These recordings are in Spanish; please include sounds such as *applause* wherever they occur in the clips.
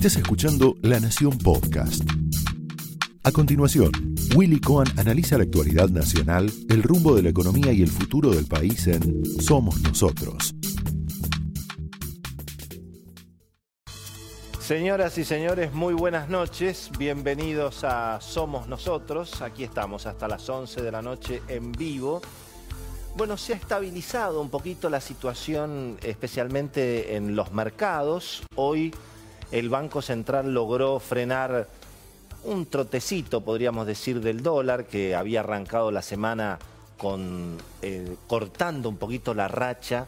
Estás escuchando La Nación Podcast. A continuación, Willy Cohen analiza la actualidad nacional, el rumbo de la economía y el futuro del país en Somos Nosotros. Señoras y señores, muy buenas noches. Bienvenidos a Somos Nosotros. Aquí estamos hasta las 11 de la noche en vivo. Bueno, se ha estabilizado un poquito la situación, especialmente en los mercados. Hoy el Banco Central logró frenar un trotecito, podríamos decir, del dólar que había arrancado la semana con, eh, cortando un poquito la racha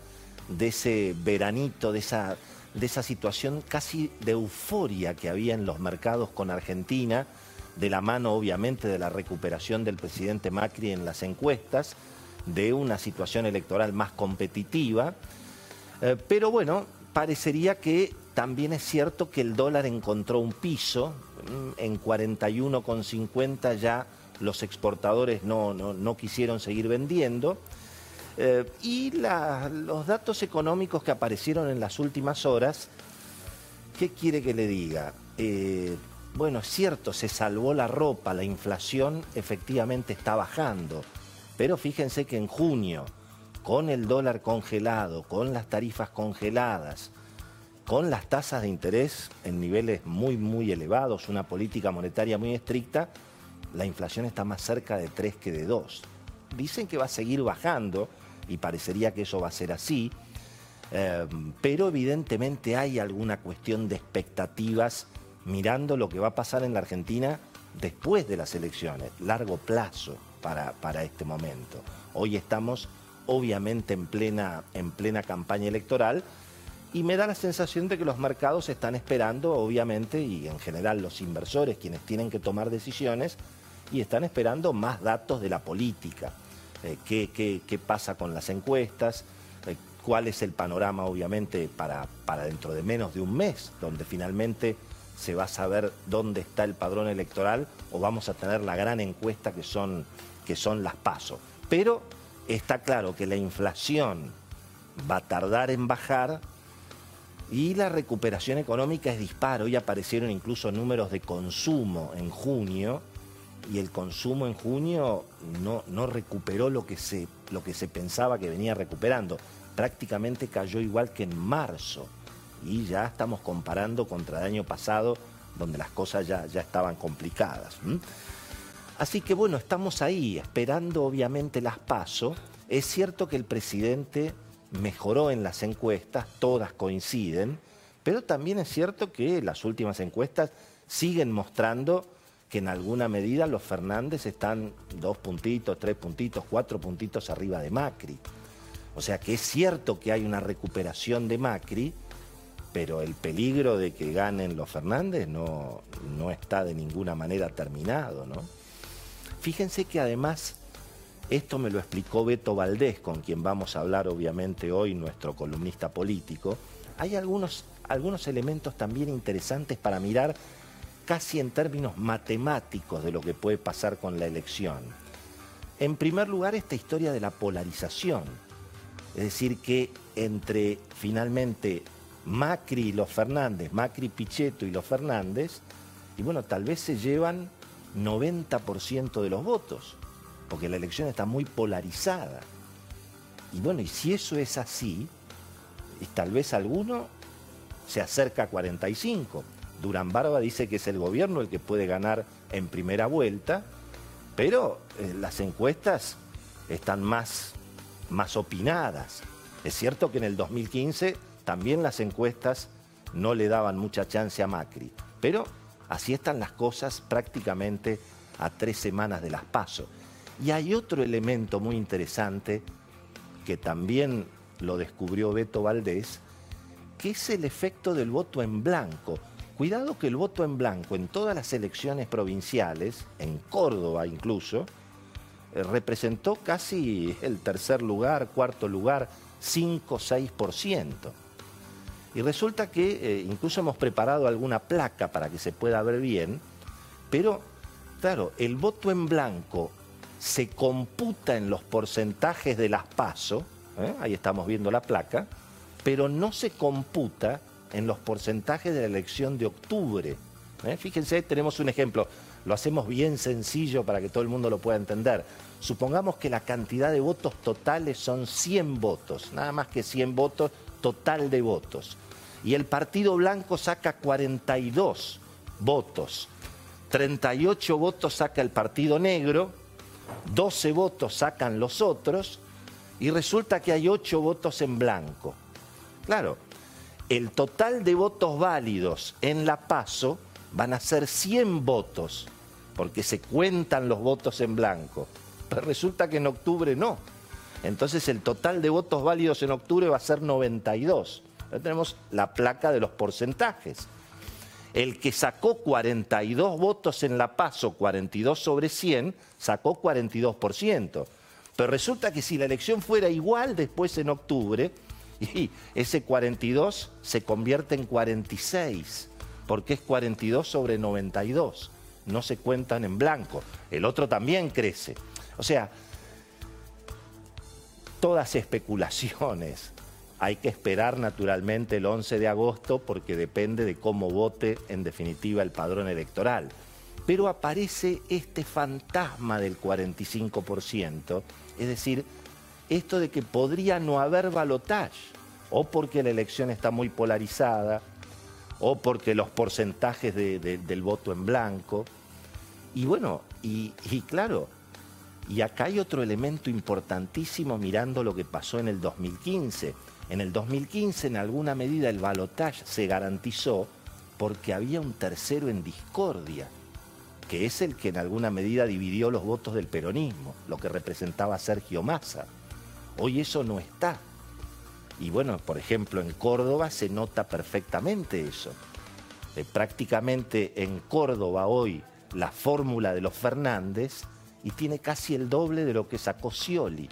de ese veranito, de esa, de esa situación casi de euforia que había en los mercados con Argentina, de la mano obviamente de la recuperación del presidente Macri en las encuestas, de una situación electoral más competitiva. Eh, pero bueno, parecería que también es cierto que el dólar encontró un piso, mm, en 41,50 ya los exportadores no, quisieron seguir vendiendo. Eh, y los datos económicos que aparecieron en las últimas horas, ¿qué quiere que le diga? Eh, bueno, es cierto, se salvó la ropa, la inflación efectivamente está bajando, pero fíjense que en junio, con el dólar congelado, con las tarifas congeladas, con las tasas de interés en niveles muy, muy elevados, una política monetaria muy estricta, la inflación está más cerca de 3 que de 2. Dicen que va a seguir bajando y parecería que eso va a ser así, eh, pero evidentemente hay alguna cuestión de expectativas mirando lo que va a pasar en la Argentina después de las elecciones, largo plazo para, para este momento. Hoy estamos obviamente en plena, en plena campaña electoral, y me da la sensación de que los mercados están esperando, obviamente, y en general los inversores, quienes tienen que tomar decisiones, y están esperando más datos de la política. Eh, qué, pasa con las encuestas? Eh, ¿Cuál es el panorama, obviamente, para, para dentro de menos de un mes, donde finalmente se va a saber dónde está el padrón electoral o vamos a tener la gran encuesta que son, que son las pasos? Pero está claro que la inflación va a tardar en bajar y la recuperación económica es disparo. Hoy aparecieron incluso números de consumo en junio y el consumo en junio no, no recuperó lo que, se, lo que se pensaba que venía recuperando. Prácticamente cayó igual que en marzo y ya estamos comparando contra el año pasado donde las cosas ya, ya estaban complicadas. Así que bueno, estamos ahí esperando obviamente las pasos. Es cierto que el presidente mejoró en las encuestas, todas coinciden, pero también es cierto que las últimas encuestas siguen mostrando que en alguna medida los Fernández están dos puntitos, tres puntitos, cuatro puntitos arriba de Macri. O sea que es cierto que hay una recuperación de Macri, pero el peligro de que ganen los Fernández no, no está de ninguna manera terminado. ¿no? Fíjense que además esto me lo explicó Beto Valdés, con quien vamos a hablar obviamente hoy, nuestro columnista político. Hay algunos, algunos elementos también interesantes para mirar casi en términos matemáticos de lo que puede pasar con la elección. En primer lugar, esta historia de la polarización. Es decir, que entre finalmente Macri y los Fernández, Macri Pichetto y los Fernández, y bueno, tal vez se llevan 90% de los votos porque la elección está muy polarizada. Y bueno, y si eso es así, y tal vez alguno se acerca a 45. Durán Barba dice que es el gobierno el que puede ganar en primera vuelta, pero eh, las encuestas están más, más opinadas. Es cierto que en el 2015 también las encuestas no le daban mucha chance a Macri, pero así están las cosas prácticamente a tres semanas de las pasos. Y hay otro elemento muy interesante que también lo descubrió Beto Valdés, que es el efecto del voto en blanco. Cuidado que el voto en blanco en todas las elecciones provinciales, en Córdoba incluso, eh, representó casi el tercer lugar, cuarto lugar, 5-6%. Y resulta que eh, incluso hemos preparado alguna placa para que se pueda ver bien, pero claro, el voto en blanco se computa en los porcentajes de las PASO, ¿eh? ahí estamos viendo la placa, pero no se computa en los porcentajes de la elección de octubre. ¿eh? Fíjense, tenemos un ejemplo, lo hacemos bien sencillo para que todo el mundo lo pueda entender. Supongamos que la cantidad de votos totales son 100 votos, nada más que 100 votos total de votos. Y el Partido Blanco saca 42 votos. 38 votos saca el Partido Negro, 12 votos sacan los otros y resulta que hay 8 votos en blanco. Claro, el total de votos válidos en la PASO van a ser 100 votos, porque se cuentan los votos en blanco. Pero resulta que en octubre no. Entonces el total de votos válidos en octubre va a ser 92. Ya tenemos la placa de los porcentajes. El que sacó 42 votos en la PASO, 42 sobre 100, sacó 42%. Pero resulta que si la elección fuera igual después en octubre, *laughs* y ese 42 se convierte en 46, porque es 42 sobre 92. No se cuentan en blanco. El otro también crece. O sea, todas especulaciones. Hay que esperar naturalmente el 11 de agosto porque depende de cómo vote en definitiva el padrón electoral. Pero aparece este fantasma del 45%, es decir, esto de que podría no haber balotaje, o porque la elección está muy polarizada, o porque los porcentajes del voto en blanco. Y bueno, y, y claro, y acá hay otro elemento importantísimo mirando lo que pasó en el 2015. En el 2015, en alguna medida, el balotaje se garantizó porque había un tercero en discordia, que es el que en alguna medida dividió los votos del peronismo, lo que representaba Sergio Massa. Hoy eso no está. Y bueno, por ejemplo, en Córdoba se nota perfectamente eso. Eh, prácticamente en Córdoba hoy la fórmula de los Fernández y tiene casi el doble de lo que sacó Scioli.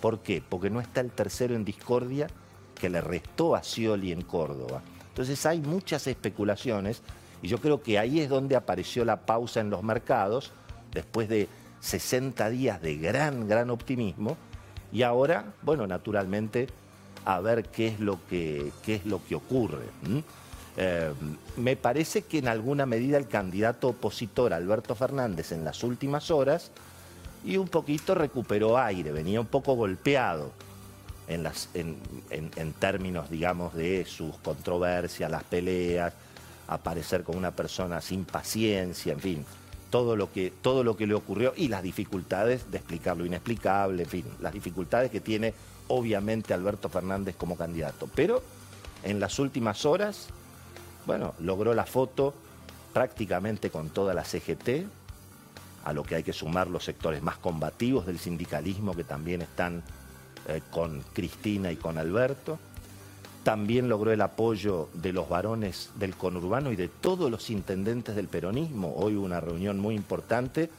¿Por qué? Porque no está el tercero en discordia que le restó a Scioli en Córdoba. Entonces hay muchas especulaciones y yo creo que ahí es donde apareció la pausa en los mercados, después de 60 días de gran, gran optimismo. Y ahora, bueno, naturalmente, a ver qué es lo que, qué es lo que ocurre. Eh, me parece que en alguna medida el candidato opositor Alberto Fernández en las últimas horas y un poquito recuperó aire, venía un poco golpeado en, en, términos, digamos, de sus controversias, las peleas, aparecer con una persona sin paciencia, en fin, todo lo que, todo lo que le ocurrió y las dificultades de explicar lo inexplicable, en fin, las dificultades que tiene obviamente Alberto Fernández como candidato. Pero en las últimas horas bueno, logró la foto prácticamente con toda la CGT, a lo que hay que sumar los sectores más combativos del sindicalismo que también están eh, con Cristina y con Alberto. También logró el apoyo de los varones del conurbano y de todos los intendentes del peronismo. Hoy hubo una reunión muy importante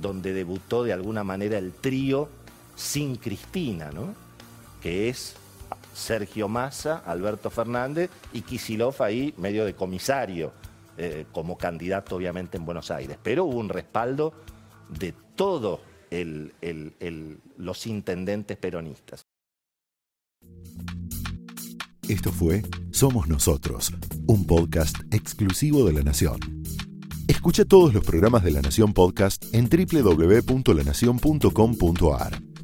donde debutó de alguna manera el trío sin Cristina, ¿no? que es Sergio Massa, Alberto Fernández y Kisilov ahí medio de comisario, eh, como candidato obviamente en Buenos Aires. Pero hubo un respaldo de todos los intendentes peronistas. Esto fue Somos Nosotros, un podcast exclusivo de La Nación. Escucha todos los programas de La Nación Podcast en www.lanacion.com.ar.